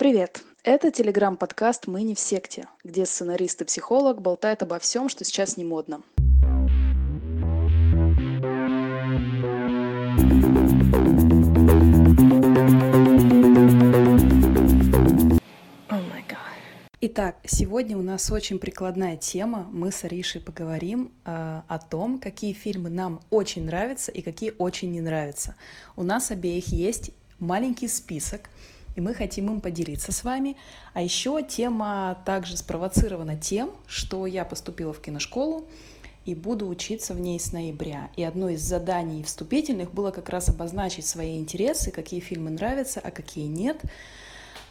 Привет! Это телеграм-подкаст «Мы не в секте», где сценарист и психолог болтают обо всем, что сейчас не модно. Итак, сегодня у нас очень прикладная тема. Мы с Аришей поговорим э, о том, какие фильмы нам очень нравятся и какие очень не нравятся. У нас обеих есть маленький список, и мы хотим им поделиться с вами. А еще тема также спровоцирована тем, что я поступила в киношколу и буду учиться в ней с ноября. И одно из заданий вступительных было как раз обозначить свои интересы, какие фильмы нравятся, а какие нет.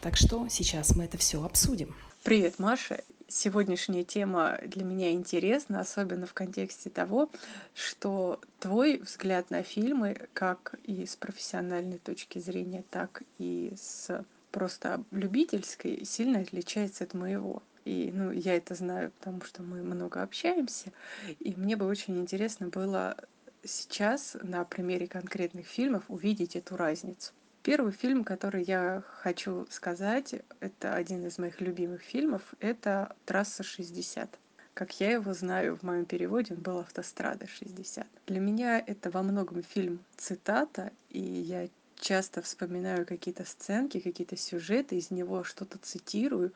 Так что сейчас мы это все обсудим. Привет, Маша. Сегодняшняя тема для меня интересна, особенно в контексте того, что твой взгляд на фильмы, как и с профессиональной точки зрения, так и с просто любительской, сильно отличается от моего. И ну, я это знаю, потому что мы много общаемся. И мне бы очень интересно было сейчас на примере конкретных фильмов увидеть эту разницу. Первый фильм, который я хочу сказать, это один из моих любимых фильмов, это «Трасса 60». Как я его знаю, в моем переводе он был «Автострада 60». Для меня это во многом фильм цитата, и я часто вспоминаю какие-то сценки, какие-то сюжеты, из него что-то цитирую.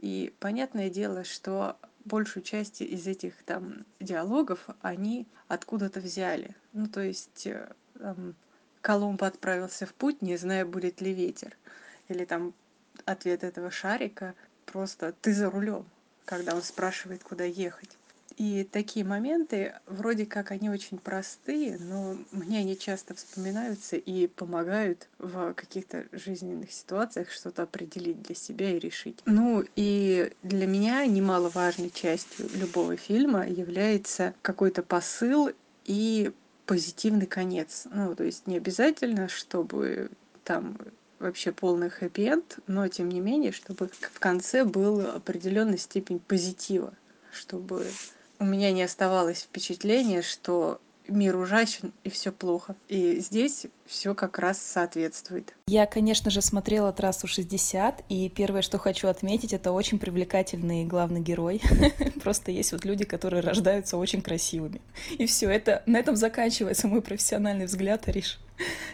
И понятное дело, что большую часть из этих там диалогов они откуда-то взяли. Ну, то есть э, там, Колумб отправился в путь, не зная, будет ли ветер. Или там ответ этого шарика просто «ты за рулем», когда он спрашивает, куда ехать. И такие моменты, вроде как они очень простые, но мне они часто вспоминаются и помогают в каких-то жизненных ситуациях что-то определить для себя и решить. Ну и для меня немаловажной частью любого фильма является какой-то посыл и позитивный конец. Ну, то есть не обязательно, чтобы там вообще полный хэппи-энд, но тем не менее, чтобы в конце был определенная степень позитива, чтобы у меня не оставалось впечатления, что мир ужасен и все плохо. И здесь все как раз соответствует. Я, конечно же, смотрела трассу 60, и первое, что хочу отметить, это очень привлекательный главный герой. Просто есть вот люди, которые рождаются очень красивыми. И все, это на этом заканчивается мой профессиональный взгляд, Ариш.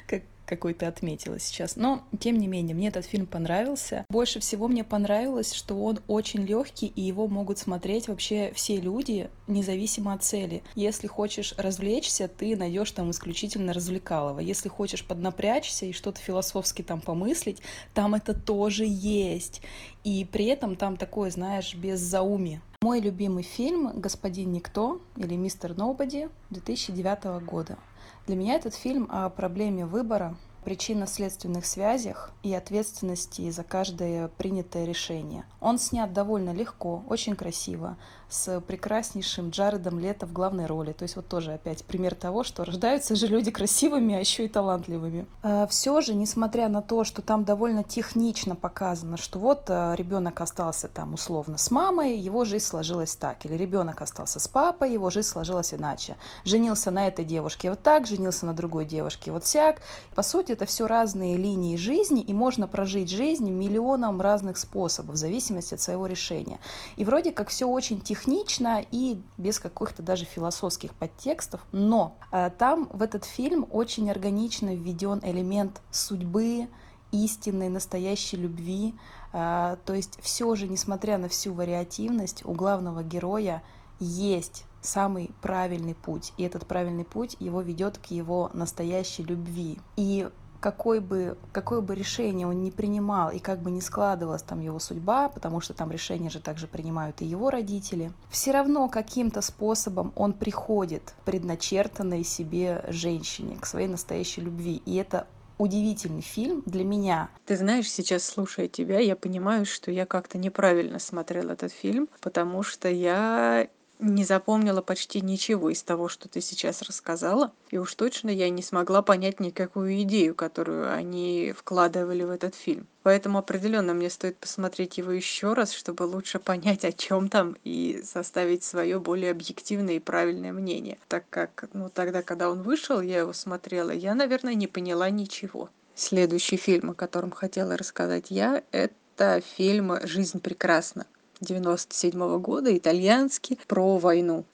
Как какой ты отметила сейчас. Но, тем не менее, мне этот фильм понравился. Больше всего мне понравилось, что он очень легкий, и его могут смотреть вообще все люди, независимо от цели. Если хочешь развлечься, ты найдешь там исключительно развлекалово. Если хочешь поднапрячься и что-то философски там помыслить, там это тоже есть. И при этом там такое, знаешь, без зауми. Мой любимый фильм «Господин Никто» или «Мистер Ноубоди» 2009 года. Для меня этот фильм о проблеме выбора, причинно-следственных связях и ответственности за каждое принятое решение. Он снят довольно легко, очень красиво, с прекраснейшим Джаредом Лето в главной роли. То есть вот тоже опять пример того, что рождаются же люди красивыми, а еще и талантливыми. А, Все же, несмотря на то, что там довольно технично показано, что вот а, ребенок остался там условно с мамой, его жизнь сложилась так. Или ребенок остался с папой, его жизнь сложилась иначе. Женился на этой девушке вот так, женился на другой девушке вот сяк. По сути, это все разные линии жизни, и можно прожить жизнь миллионом разных способов, в зависимости от своего решения. И вроде как все очень технично технично и без каких-то даже философских подтекстов, но э, там в этот фильм очень органично введен элемент судьбы, истинной, настоящей любви. Э, то есть все же, несмотря на всю вариативность, у главного героя есть самый правильный путь. И этот правильный путь его ведет к его настоящей любви. И какой бы, какое бы решение он не принимал и как бы не складывалась там его судьба, потому что там решения же также принимают и его родители, все равно каким-то способом он приходит предначертанной себе женщине, к своей настоящей любви. И это удивительный фильм для меня. Ты знаешь, сейчас слушая тебя, я понимаю, что я как-то неправильно смотрела этот фильм, потому что я не запомнила почти ничего из того, что ты сейчас рассказала. И уж точно я не смогла понять никакую идею, которую они вкладывали в этот фильм. Поэтому определенно мне стоит посмотреть его еще раз, чтобы лучше понять, о чем там, и составить свое более объективное и правильное мнение. Так как, ну, тогда, когда он вышел, я его смотрела, я, наверное, не поняла ничего. Следующий фильм, о котором хотела рассказать я, это фильм «Жизнь прекрасна» 97 года, итальянский, про войну.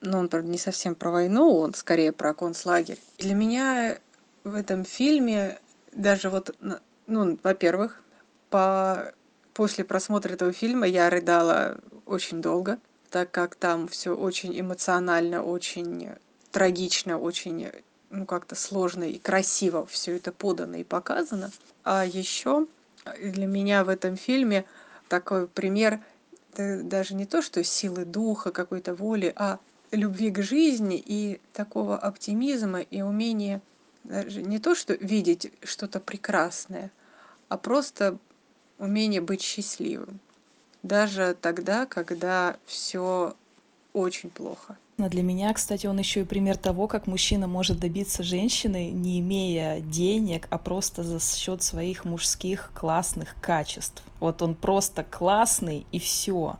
Ну, он, правда, не совсем про войну, он скорее про концлагерь. Для меня в этом фильме даже вот, ну, во-первых, по... после просмотра этого фильма я рыдала очень долго, так как там все очень эмоционально, очень трагично, очень ну как-то сложно и красиво все это подано и показано. А еще для меня в этом фильме такой пример даже не то, что силы духа, какой-то воли, а любви к жизни и такого оптимизма и умения даже не то, что видеть что-то прекрасное, а просто умение быть счастливым. Даже тогда, когда все очень плохо. Но для меня, кстати, он еще и пример того, как мужчина может добиться женщины, не имея денег, а просто за счет своих мужских классных качеств. Вот он просто классный и все.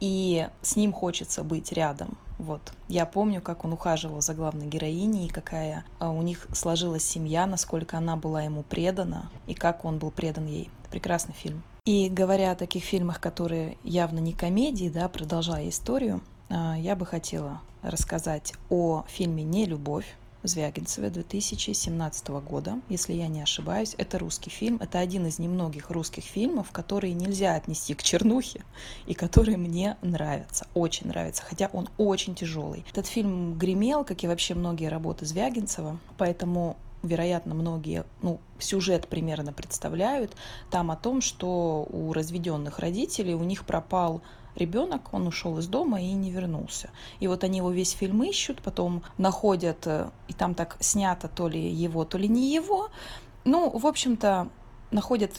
И с ним хочется быть рядом. Вот. Я помню, как он ухаживал за главной героиней, какая а, у них сложилась семья, насколько она была ему предана, и как он был предан ей. Прекрасный фильм. И говоря о таких фильмах, которые явно не комедии, да, продолжая историю, а, я бы хотела рассказать о фильме «Не любовь» Звягинцева 2017 года, если я не ошибаюсь. Это русский фильм. Это один из немногих русских фильмов, которые нельзя отнести к чернухе и которые мне нравятся, очень нравятся, хотя он очень тяжелый. Этот фильм гремел, как и вообще многие работы Звягинцева, поэтому вероятно, многие, ну, сюжет примерно представляют, там о том, что у разведенных родителей у них пропал ребенок, он ушел из дома и не вернулся. И вот они его весь фильм ищут, потом находят, э, и там так снято то ли его, то ли не его. Ну, в общем-то, находят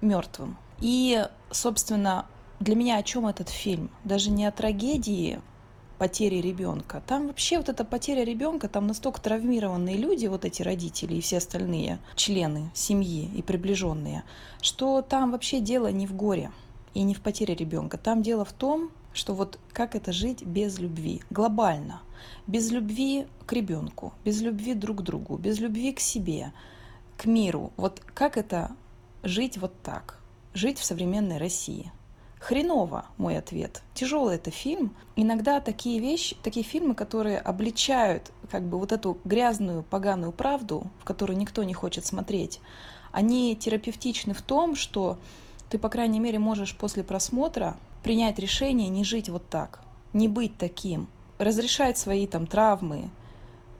мертвым. И, собственно, для меня о чем этот фильм? Даже не о трагедии потери ребенка. Там вообще вот эта потеря ребенка, там настолько травмированные люди, вот эти родители и все остальные члены семьи и приближенные, что там вообще дело не в горе и не в потере ребенка. Там дело в том, что вот как это жить без любви, глобально, без любви к ребенку, без любви друг к другу, без любви к себе, к миру. Вот как это жить вот так, жить в современной России. Хреново, мой ответ. Тяжелый это фильм. Иногда такие вещи, такие фильмы, которые обличают как бы вот эту грязную, поганую правду, в которую никто не хочет смотреть, они терапевтичны в том, что ты, по крайней мере, можешь после просмотра принять решение не жить вот так, не быть таким, разрешать свои там травмы,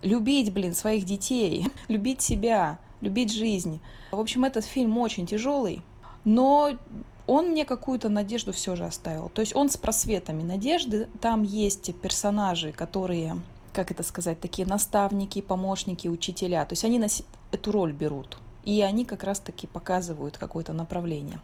любить, блин, своих детей, любить себя, любить жизнь. В общем, этот фильм очень тяжелый, но он мне какую-то надежду все же оставил. То есть он с просветами надежды. Там есть персонажи, которые, как это сказать, такие наставники, помощники, учителя. То есть они эту роль берут. И они как раз-таки показывают какое-то направление.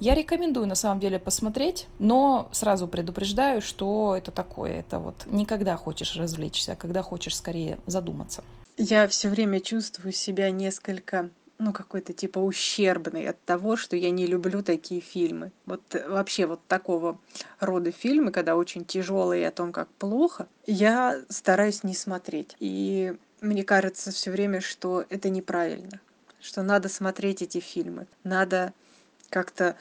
Я рекомендую на самом деле посмотреть, но сразу предупреждаю, что это такое. Это вот никогда хочешь развлечься, а когда хочешь скорее задуматься. Я все время чувствую себя несколько ну, какой-то типа ущербный от того, что я не люблю такие фильмы. Вот вообще вот такого рода фильмы, когда очень тяжелые о том, как плохо, я стараюсь не смотреть. И мне кажется все время, что это неправильно что надо смотреть эти фильмы, надо как-то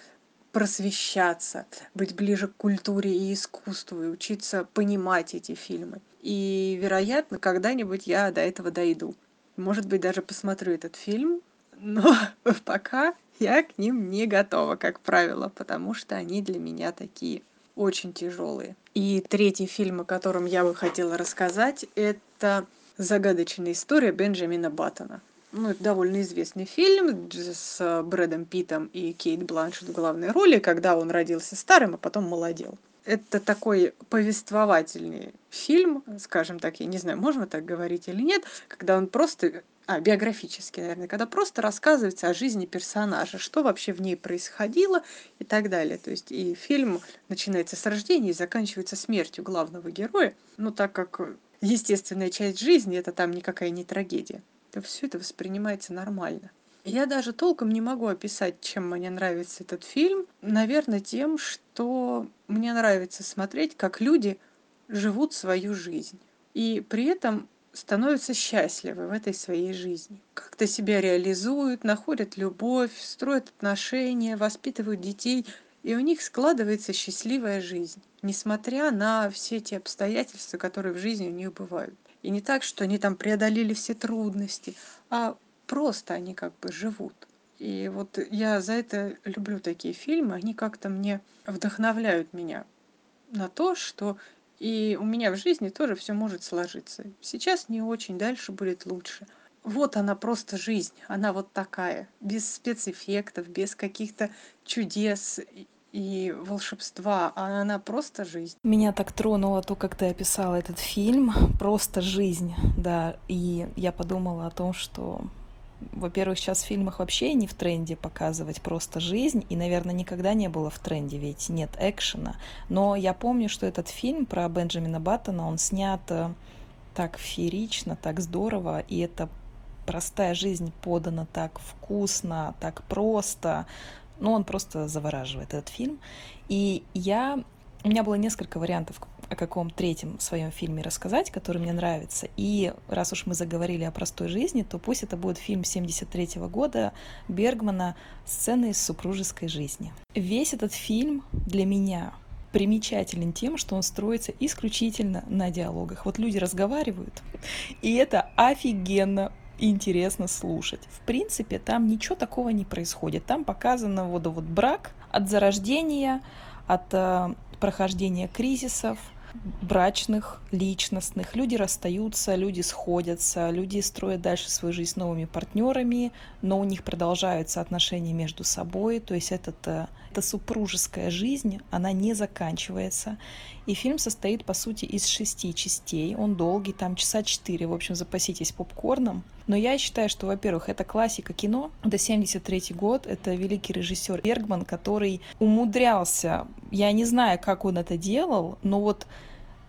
просвещаться, быть ближе к культуре и искусству и учиться понимать эти фильмы. И, вероятно, когда-нибудь я до этого дойду. Может быть, даже посмотрю этот фильм, но пока я к ним не готова, как правило, потому что они для меня такие очень тяжелые. И третий фильм, о котором я бы хотела рассказать, это «Загадочная история Бенджамина Баттона» ну, это довольно известный фильм с Брэдом Питом и Кейт Бланшет в главной роли, когда он родился старым, а потом молодел. Это такой повествовательный фильм, скажем так, я не знаю, можно так говорить или нет, когда он просто а, биографический, наверное, когда просто рассказывается о жизни персонажа, что вообще в ней происходило и так далее. То есть и фильм начинается с рождения и заканчивается смертью главного героя, ну так как естественная часть жизни это там никакая не трагедия то все это воспринимается нормально. Я даже толком не могу описать, чем мне нравится этот фильм. Наверное, тем, что мне нравится смотреть, как люди живут свою жизнь. И при этом становятся счастливы в этой своей жизни. Как-то себя реализуют, находят любовь, строят отношения, воспитывают детей, и у них складывается счастливая жизнь, несмотря на все те обстоятельства, которые в жизни у них бывают. И не так, что они там преодолели все трудности, а просто они как бы живут. И вот я за это люблю такие фильмы, они как-то мне вдохновляют меня на то, что и у меня в жизни тоже все может сложиться. Сейчас не очень, дальше будет лучше. Вот она просто жизнь, она вот такая, без спецэффектов, без каких-то чудес и волшебства, а она просто жизнь. Меня так тронуло то, как ты описала этот фильм, просто жизнь, да, и я подумала о том, что во-первых, сейчас в фильмах вообще не в тренде показывать просто жизнь, и, наверное, никогда не было в тренде, ведь нет экшена. Но я помню, что этот фильм про Бенджамина Баттона, он снят э, так феерично, так здорово, и это простая жизнь подана так вкусно, так просто. Ну, он просто завораживает этот фильм. И я... У меня было несколько вариантов, о каком третьем своем фильме рассказать, который мне нравится. И раз уж мы заговорили о простой жизни, то пусть это будет фильм 73 года Бергмана «Сцены из супружеской жизни». Весь этот фильм для меня примечателен тем, что он строится исключительно на диалогах. Вот люди разговаривают, и это офигенно интересно слушать. В принципе, там ничего такого не происходит. Там показано вот, вот брак от зарождения, от э, прохождения кризисов, брачных, личностных. Люди расстаются, люди сходятся, люди строят дальше свою жизнь с новыми партнерами, но у них продолжаются отношения между собой. То есть этот, э, эта супружеская жизнь, она не заканчивается. И фильм состоит, по сути, из шести частей. Он долгий, там часа четыре. В общем, запаситесь попкорном. Но я считаю, что, во-первых, это классика кино. Это 73 год. Это великий режиссер Бергман, который умудрялся, я не знаю, как он это делал, но вот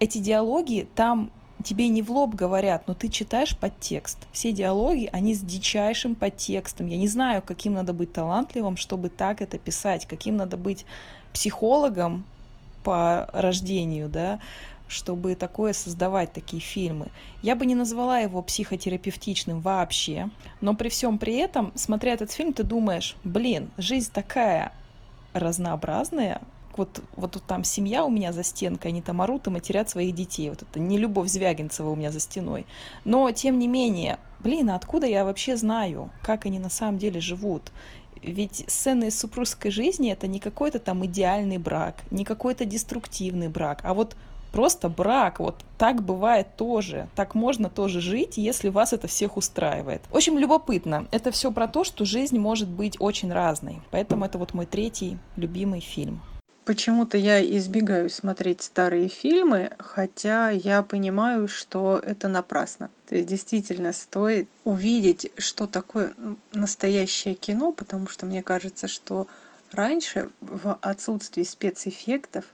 эти диалоги там тебе не в лоб говорят, но ты читаешь подтекст. Все диалоги, они с дичайшим подтекстом. Я не знаю, каким надо быть талантливым, чтобы так это писать, каким надо быть психологом по рождению, да, чтобы такое создавать, такие фильмы. Я бы не назвала его психотерапевтичным вообще, но при всем при этом, смотря этот фильм, ты думаешь, блин, жизнь такая разнообразная, вот, вот там семья у меня за стенкой, они там орут и матерят своих детей. Вот это не любовь Звягинцева у меня за стеной. Но, тем не менее, блин, а откуда я вообще знаю, как они на самом деле живут? Ведь сцены из супружеской жизни это не какой-то там идеальный брак, не какой-то деструктивный брак, а вот просто брак. Вот так бывает тоже. Так можно тоже жить, если вас это всех устраивает. Очень любопытно. Это все про то, что жизнь может быть очень разной. Поэтому это вот мой третий любимый фильм. Почему-то я избегаю смотреть старые фильмы, хотя я понимаю, что это напрасно. То есть действительно стоит увидеть, что такое настоящее кино, потому что мне кажется, что раньше в отсутствии спецэффектов,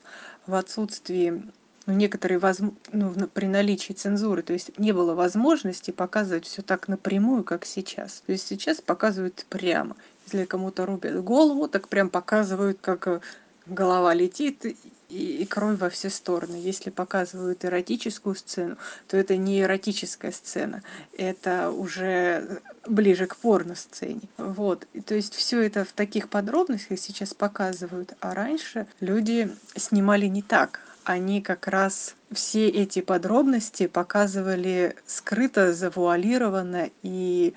в отсутствии ну, некоторые воз... ну, при наличии цензуры, то есть не было возможности показывать все так напрямую, как сейчас. То есть сейчас показывают прямо. Если кому-то рубят голову, так прям показывают, как голова летит и, кровь во все стороны. Если показывают эротическую сцену, то это не эротическая сцена, это уже ближе к порно-сцене. Вот. И, то есть все это в таких подробностях сейчас показывают, а раньше люди снимали не так. Они как раз все эти подробности показывали скрыто, завуалированно и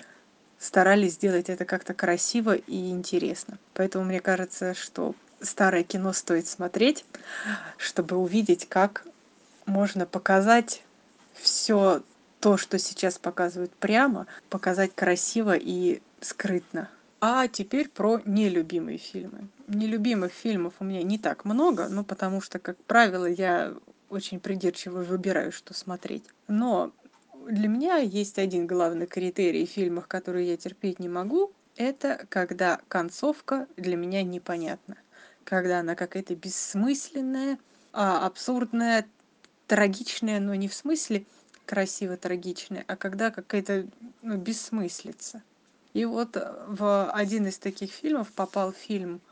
старались сделать это как-то красиво и интересно. Поэтому мне кажется, что старое кино стоит смотреть, чтобы увидеть, как можно показать все то, что сейчас показывают прямо, показать красиво и скрытно. А теперь про нелюбимые фильмы. Нелюбимых фильмов у меня не так много, ну потому что, как правило, я очень придирчиво выбираю, что смотреть. Но для меня есть один главный критерий в фильмах, которые я терпеть не могу, это когда концовка для меня непонятна когда она какая-то бессмысленная, а, абсурдная, трагичная, но не в смысле красиво трагичная, а когда какая-то ну, бессмыслица. И вот в один из таких фильмов попал фильм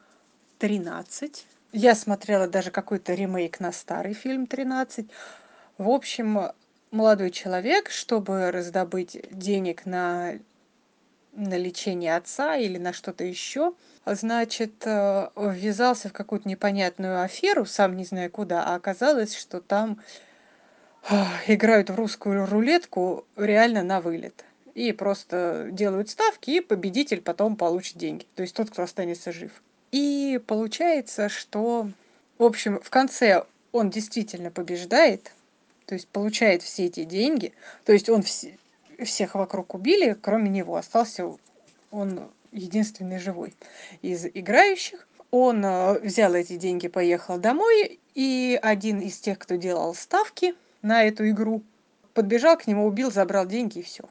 «13». Я смотрела даже какой-то ремейк на старый фильм «13». В общем, молодой человек, чтобы раздобыть денег на на лечение отца или на что-то еще, значит, э, ввязался в какую-то непонятную аферу, сам не зная куда, а оказалось, что там играют в русскую рулетку реально на вылет. И просто делают ставки, и победитель потом получит деньги. То есть тот, кто останется жив. И получается, что, в общем, в конце он действительно побеждает, то есть получает все эти деньги. То есть он вс- всех вокруг убили, кроме него. Остался он единственный живой из играющих. Он э, взял эти деньги, поехал домой, и один из тех, кто делал ставки на эту игру, подбежал к нему, убил, забрал деньги и все.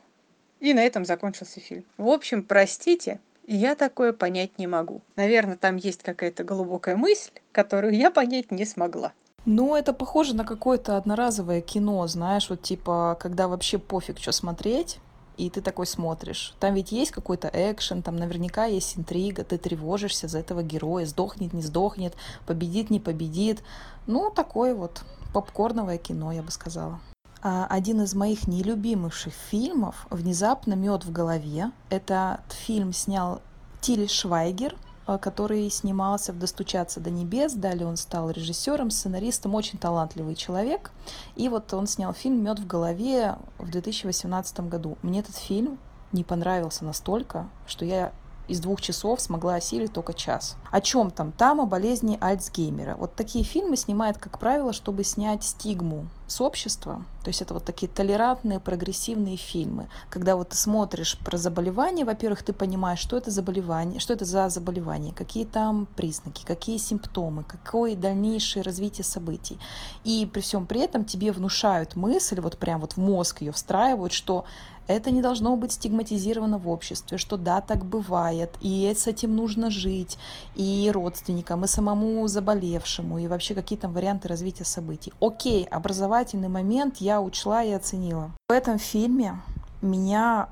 И на этом закончился фильм. В общем, простите, я такое понять не могу. Наверное, там есть какая-то глубокая мысль, которую я понять не смогла. Ну, это похоже на какое-то одноразовое кино, знаешь, вот типа, когда вообще пофиг, что смотреть, и ты такой смотришь. Там ведь есть какой-то экшен, там наверняка есть интрига, ты тревожишься за этого героя, сдохнет, не сдохнет, победит, не победит. Ну, такое вот попкорновое кино, я бы сказала. А один из моих нелюбимых фильмов «Внезапно мед в голове». Этот фильм снял Тиль Швайгер, который снимался в «Достучаться до небес». Далее он стал режиссером, сценаристом, очень талантливый человек. И вот он снял фильм «Мед в голове» в 2018 году. Мне этот фильм не понравился настолько, что я из двух часов смогла осилить только час. О чем там? Там о болезни Альцгеймера. Вот такие фильмы снимают, как правило, чтобы снять стигму с общества. То есть это вот такие толерантные, прогрессивные фильмы. Когда вот ты смотришь про заболевание, во-первых, ты понимаешь, что это заболевание, что это за заболевание, какие там признаки, какие симптомы, какое дальнейшее развитие событий. И при всем при этом тебе внушают мысль, вот прям вот в мозг ее встраивают, что это не должно быть стигматизировано в обществе, что да, так бывает, и с этим нужно жить, и родственникам, и самому заболевшему, и вообще какие там варианты развития событий. Окей, образовательный момент я учла и оценила. В этом фильме меня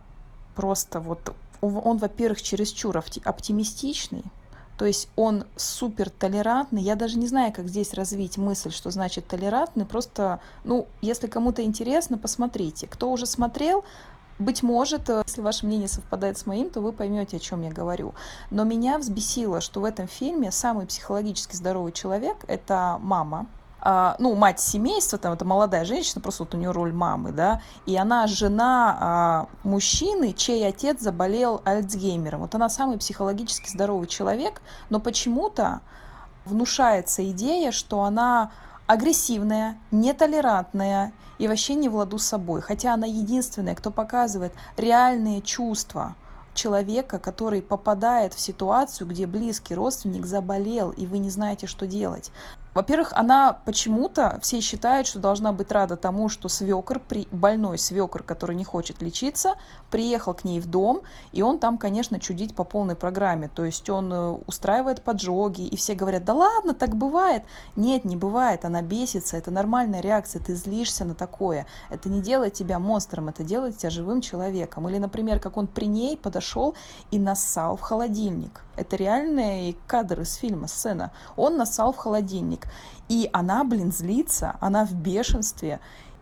просто вот он, во-первых, чересчур оптимистичный, то есть он супер толерантный. Я даже не знаю, как здесь развить мысль, что значит толерантный. Просто, ну, если кому-то интересно, посмотрите. Кто уже смотрел, быть может, э, если ваше мнение совпадает с моим, то вы поймете, о чем я говорю. Но меня взбесило, что в этом фильме самый психологически здоровый человек – это мама, а, ну, мать семейства, там, это молодая женщина, просто вот у нее роль мамы, да, и она жена а, мужчины, чей отец заболел Альцгеймером. Вот она самый психологически здоровый человек, но почему-то внушается идея, что она агрессивная, нетолерантная и вообще не в ладу с собой. Хотя она единственная, кто показывает реальные чувства человека, который попадает в ситуацию, где близкий родственник заболел, и вы не знаете, что делать. Во-первых, она почему-то все считают, что должна быть рада тому, что свекр, при... больной свекр, который не хочет лечиться, приехал к ней в дом, и он там, конечно, чудить по полной программе. То есть он э, устраивает поджоги, и все говорят, да ладно, так бывает. Нет, не бывает, она бесится, это нормальная реакция, ты злишься на такое. Это не делает тебя монстром, это делает тебя живым человеком. Или, например, как он при ней подошел и нассал в холодильник. Это реальные кадры из фильма, сцена. Он нассал в холодильник. И она, блин, злится, она в бешенстве.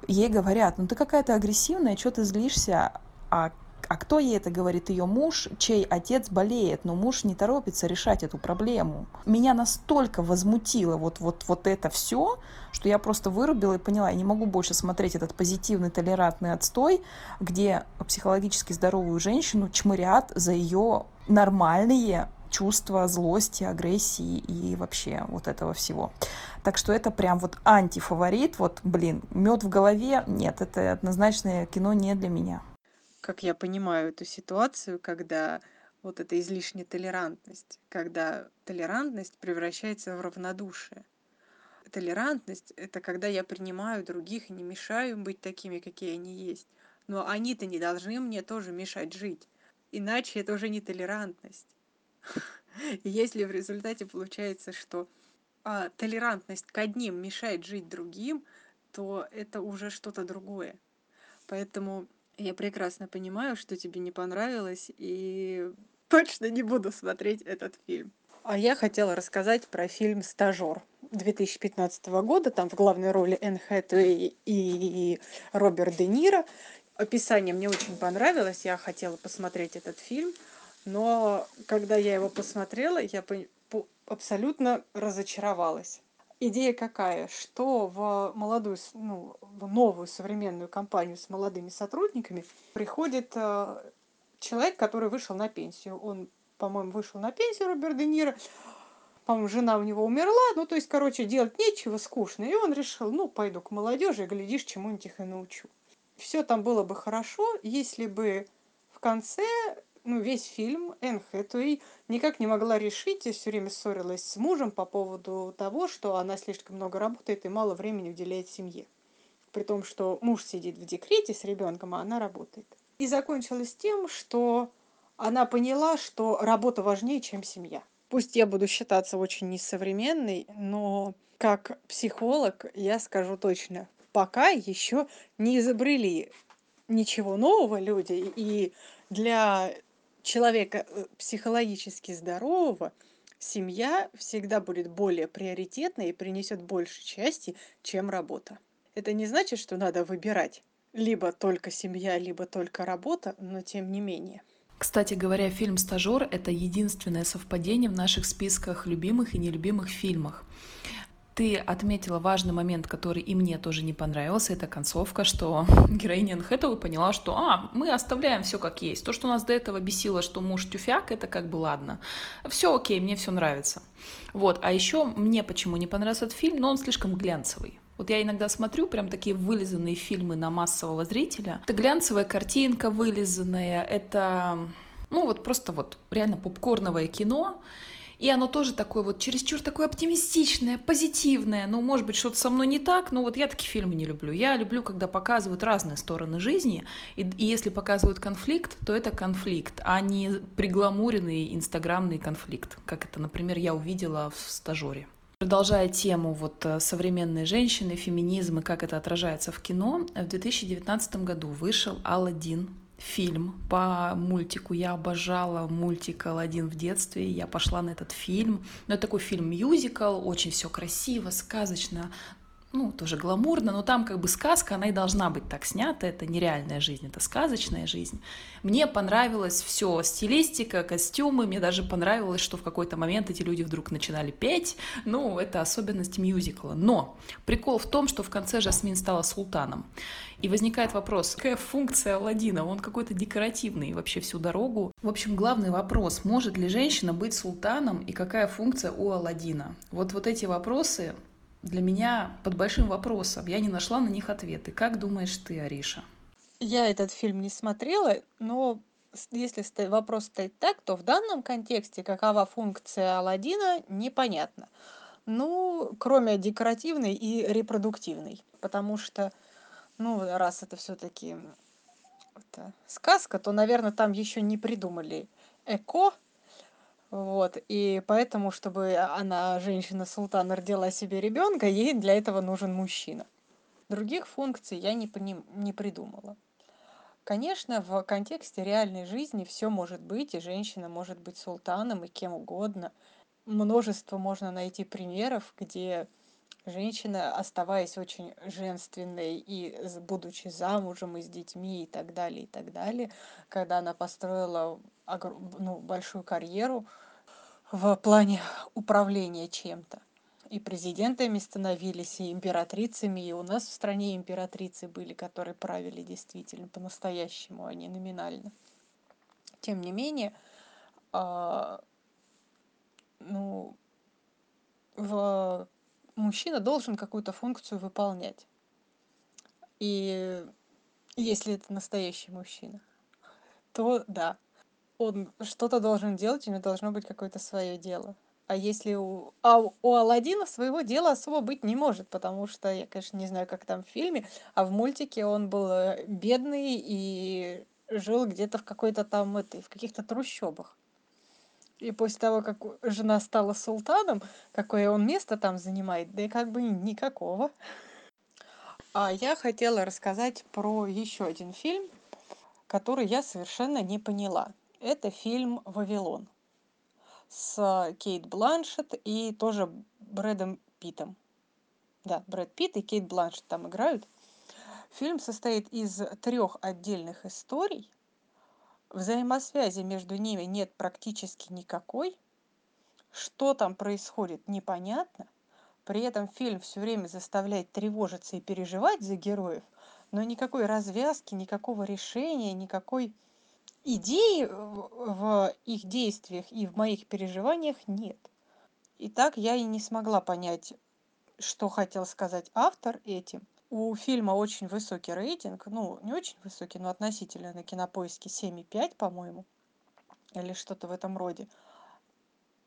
Ей говорят, ну ты какая-то агрессивная, что ты злишься? А а кто ей это говорит? Ее муж, чей отец болеет, но муж не торопится решать эту проблему. Меня настолько возмутило вот, вот, вот это все, что я просто вырубила и поняла, я не могу больше смотреть этот позитивный толерантный отстой, где психологически здоровую женщину чмырят за ее нормальные чувства злости, агрессии и вообще вот этого всего. Так что это прям вот антифаворит. Вот, блин, мед в голове. Нет, это однозначное кино не для меня. Как я понимаю эту ситуацию, когда вот эта излишняя толерантность, когда толерантность превращается в равнодушие. Толерантность — это когда я принимаю других и не мешаю им быть такими, какие они есть. Но они-то не должны мне тоже мешать жить. Иначе это уже не толерантность. Если в результате получается, что а, толерантность к одним мешает жить другим, то это уже что-то другое. Поэтому я прекрасно понимаю, что тебе не понравилось, и точно не буду смотреть этот фильм. А я хотела рассказать про фильм «Стажер». 2015 года, там в главной роли Энн Хэтэуэй и Роберт Де Ниро. Описание мне очень понравилось, я хотела посмотреть этот фильм, но когда я его посмотрела, я абсолютно разочаровалась. Идея какая? Что в молодую, ну, в новую современную компанию с молодыми сотрудниками приходит э, человек, который вышел на пенсию. Он, по-моему, вышел на пенсию, Роберт Де Ниро. По-моему, жена у него умерла. Ну, то есть, короче, делать нечего, скучно. И он решил, ну, пойду к молодежи, глядишь, чему-нибудь их и научу. Все там было бы хорошо, если бы в конце ну, весь фильм Энн Хэтэуэй никак не могла решить и все время ссорилась с мужем по поводу того, что она слишком много работает и мало времени уделяет семье. При том, что муж сидит в декрете с ребенком, а она работает. И закончилось тем, что она поняла, что работа важнее, чем семья. Пусть я буду считаться очень несовременной, но как психолог я скажу точно, пока еще не изобрели ничего нового люди, и для человека э, психологически здорового семья всегда будет более приоритетной и принесет больше части, чем работа. Это не значит, что надо выбирать либо только семья, либо только работа, но тем не менее. Кстати говоря, фильм «Стажер» — это единственное совпадение в наших списках любимых и нелюбимых фильмах ты отметила важный момент, который и мне тоже не понравился, это концовка, что героиня Энн поняла, что а, мы оставляем все как есть. То, что нас до этого бесило, что муж тюфяк, это как бы ладно. Все окей, мне все нравится. Вот, а еще мне почему не понравился этот фильм, но он слишком глянцевый. Вот я иногда смотрю прям такие вылизанные фильмы на массового зрителя. Это глянцевая картинка вылизанная, это, ну вот просто вот реально попкорновое кино. И оно тоже такое вот чересчур такое оптимистичное, позитивное. Ну, может быть, что-то со мной не так, но вот я такие фильмы не люблю. Я люблю, когда показывают разные стороны жизни. И, и если показывают конфликт, то это конфликт, а не пригламуренный инстаграмный конфликт, как это, например, я увидела в стажере. Продолжая тему вот э, современной женщины, феминизм и как это отражается в кино, в 2019 году вышел «Алладин», фильм по мультику. Я обожала мультик «Аладдин» в детстве, я пошла на этот фильм. Но это такой фильм-мюзикл, очень все красиво, сказочно, ну, тоже гламурно, но там как бы сказка, она и должна быть так снята, это нереальная жизнь, это сказочная жизнь. Мне понравилось все, стилистика, костюмы, мне даже понравилось, что в какой-то момент эти люди вдруг начинали петь, ну, это особенность мюзикла. Но прикол в том, что в конце Жасмин стала султаном. И возникает вопрос, какая функция Алладина? Он какой-то декоративный вообще всю дорогу. В общем, главный вопрос, может ли женщина быть султаном и какая функция у Алладина? Вот, вот эти вопросы для меня под большим вопросом. Я не нашла на них ответы. Как думаешь ты, Ариша? Я этот фильм не смотрела, но если вопрос стоит так, то в данном контексте какова функция Алладина, непонятно. Ну, кроме декоративной и репродуктивной. Потому что, ну, раз это все-таки сказка, то, наверное, там еще не придумали эко вот, и поэтому, чтобы она, женщина-султан, родила себе ребенка, ей для этого нужен мужчина. Других функций я не, поним, не придумала. Конечно, в контексте реальной жизни все может быть, и женщина может быть султаном, и кем угодно. Множество можно найти примеров, где женщина, оставаясь очень женственной и будучи замужем и с детьми и так далее, и так далее, когда она построила ну, большую карьеру в плане управления чем-то. И президентами становились, и императрицами, и у нас в стране императрицы были, которые правили действительно по-настоящему, а не номинально. Тем не менее, э, ну, в, мужчина должен какую-то функцию выполнять. И если это настоящий мужчина, то да, он что-то должен делать, у него должно быть какое-то свое дело. А если у... А у Алладина своего дела особо быть не может, потому что, я, конечно, не знаю, как там в фильме, а в мультике он был э, бедный и жил где-то в какой-то там, этой, в каких-то трущобах. И после того, как жена стала султаном, какое он место там занимает, да и как бы никакого. А я хотела рассказать про еще один фильм, который я совершенно не поняла это фильм «Вавилон» с Кейт Бланшет и тоже Брэдом Питтом. Да, Брэд Питт и Кейт Бланшетт там играют. Фильм состоит из трех отдельных историй. Взаимосвязи между ними нет практически никакой. Что там происходит, непонятно. При этом фильм все время заставляет тревожиться и переживать за героев, но никакой развязки, никакого решения, никакой идеи в их действиях и в моих переживаниях нет. И так я и не смогла понять, что хотел сказать автор этим. У фильма очень высокий рейтинг, ну, не очень высокий, но относительно на кинопоиске 7,5, по-моему, или что-то в этом роде.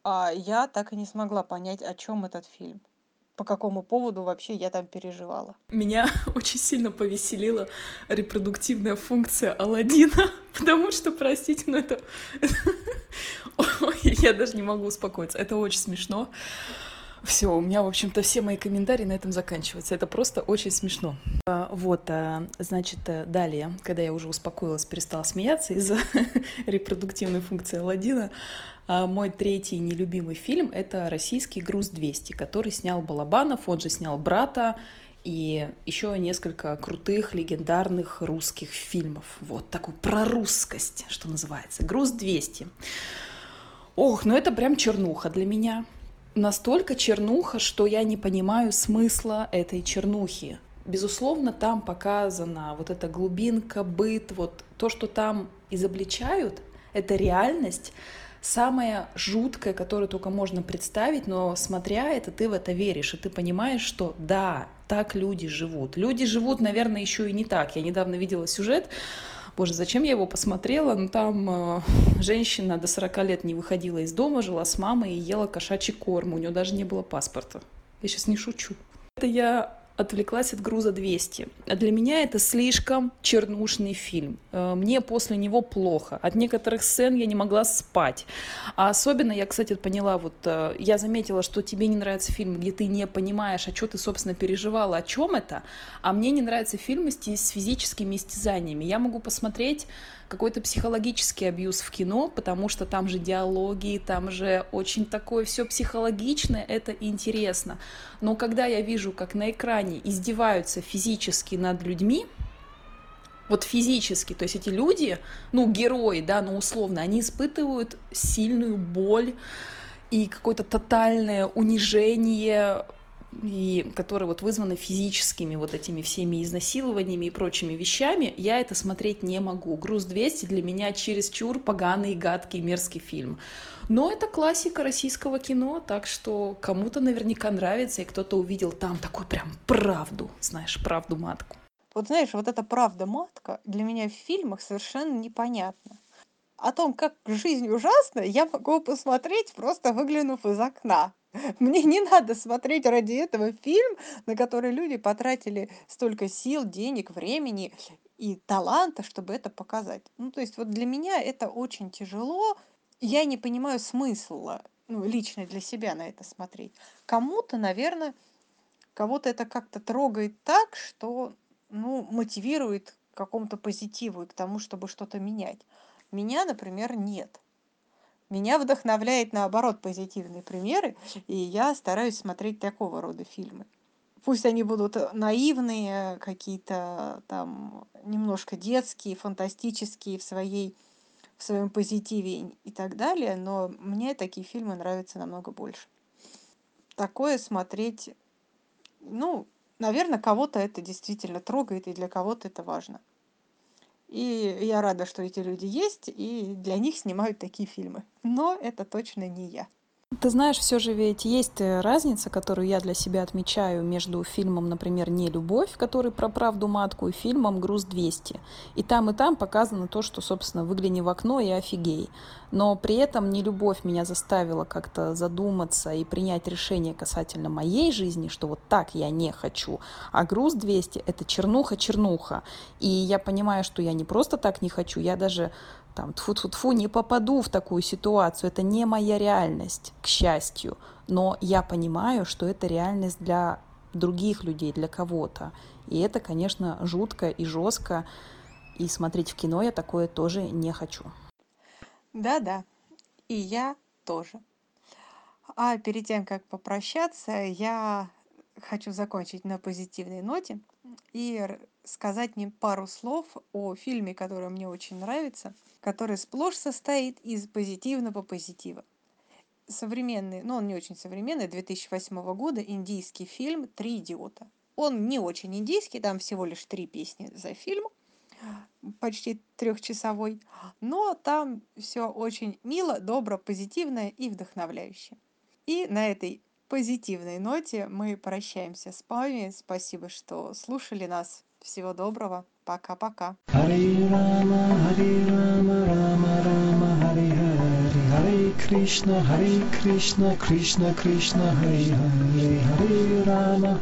А я так и не смогла понять, о чем этот фильм по какому поводу вообще я там переживала. Меня очень сильно повеселила репродуктивная функция Алладина, потому что, простите, но это... Я даже не могу успокоиться. Это очень смешно. Все, у меня, в общем-то, все мои комментарии на этом заканчиваются. Это просто очень смешно. А, вот, а, значит, э, далее, когда я уже успокоилась, перестала смеяться из-за репродуктивной функции Алладина, а, мой третий нелюбимый фильм — это российский «Груз-200», который снял Балабанов, он же снял «Брата», и еще несколько крутых, легендарных русских фильмов. Вот такую прорусскость, что называется. «Груз-200». Ох, ну это прям чернуха для меня настолько чернуха, что я не понимаю смысла этой чернухи. Безусловно, там показана вот эта глубинка, быт, вот то, что там изобличают, это реальность, самая жуткая, которую только можно представить, но смотря это, ты в это веришь, и ты понимаешь, что да, так люди живут. Люди живут, наверное, еще и не так. Я недавно видела сюжет, Боже, зачем я его посмотрела? Ну, там э, женщина до 40 лет не выходила из дома, жила с мамой и ела кошачий корм. У нее даже не было паспорта. Я сейчас не шучу. Это я отвлеклась от груза 200. А для меня это слишком чернушный фильм. Э, мне после него плохо. От некоторых сцен я не могла спать. А особенно я, кстати, поняла, вот э, я заметила, что тебе не нравится фильм, где ты не понимаешь, а что ты, собственно, переживала, о чем это. А мне не нравятся фильмы с физическими истязаниями. Я могу посмотреть какой-то психологический абьюз в кино, потому что там же диалоги, там же очень такое все психологичное, это интересно. Но когда я вижу, как на экране издеваются физически над людьми, вот физически, то есть эти люди, ну, герои, да, ну, условно, они испытывают сильную боль и какое-то тотальное унижение и которые вот вызваны физическими вот этими всеми изнасилованиями и прочими вещами, я это смотреть не могу. «Груз 200» для меня чересчур поганый, гадкий, мерзкий фильм. Но это классика российского кино, так что кому-то наверняка нравится, и кто-то увидел там такую прям правду, знаешь, правду-матку. Вот знаешь, вот эта правда-матка для меня в фильмах совершенно непонятна. О том, как жизнь ужасна, я могу посмотреть, просто выглянув из окна. Мне не надо смотреть ради этого фильм, на который люди потратили столько сил, денег, времени и таланта, чтобы это показать. Ну, то есть вот для меня это очень тяжело. Я не понимаю смысла, ну, лично для себя на это смотреть. Кому-то, наверное, кого-то это как-то трогает так, что, ну, мотивирует к какому-то позитиву и к тому, чтобы что-то менять. Меня, например, нет. Меня вдохновляет, наоборот, позитивные примеры, и я стараюсь смотреть такого рода фильмы. Пусть они будут наивные, какие-то там немножко детские, фантастические в своей в своем позитиве и так далее, но мне такие фильмы нравятся намного больше. Такое смотреть, ну, наверное, кого-то это действительно трогает, и для кого-то это важно. И я рада, что эти люди есть, и для них снимают такие фильмы. Но это точно не я. Ты знаешь, все же ведь есть э, разница, которую я для себя отмечаю между фильмом, например, «Не любовь», который про правду матку, и фильмом «Груз 200». И там, и там показано то, что, собственно, выгляни в окно и офигей. Но при этом не любовь меня заставила как-то задуматься и принять решение касательно моей жизни, что вот так я не хочу. А «Груз 200» — это чернуха-чернуха. И я понимаю, что я не просто так не хочу, я даже там, тфу тфу тфу не попаду в такую ситуацию, это не моя реальность, к счастью, но я понимаю, что это реальность для других людей, для кого-то. И это, конечно, жутко и жестко, и смотреть в кино я такое тоже не хочу. Да-да, и я тоже. А перед тем, как попрощаться, я хочу закончить на позитивной ноте и сказать мне пару слов о фильме, который мне очень нравится, который сплошь состоит из позитивного позитива. Современный, ну он не очень современный, 2008 года индийский фильм «Три идиота». Он не очень индийский, там всего лишь три песни за фильм, почти трехчасовой, но там все очень мило, добро, позитивно и вдохновляюще. И на этой позитивной ноте мы прощаемся с вами. Спасибо, что слушали нас. Всего доброго. Пока-пока. Hare Krishna, Hare Krishna, Krishna Krishna, Hare Hare, Hare Rama,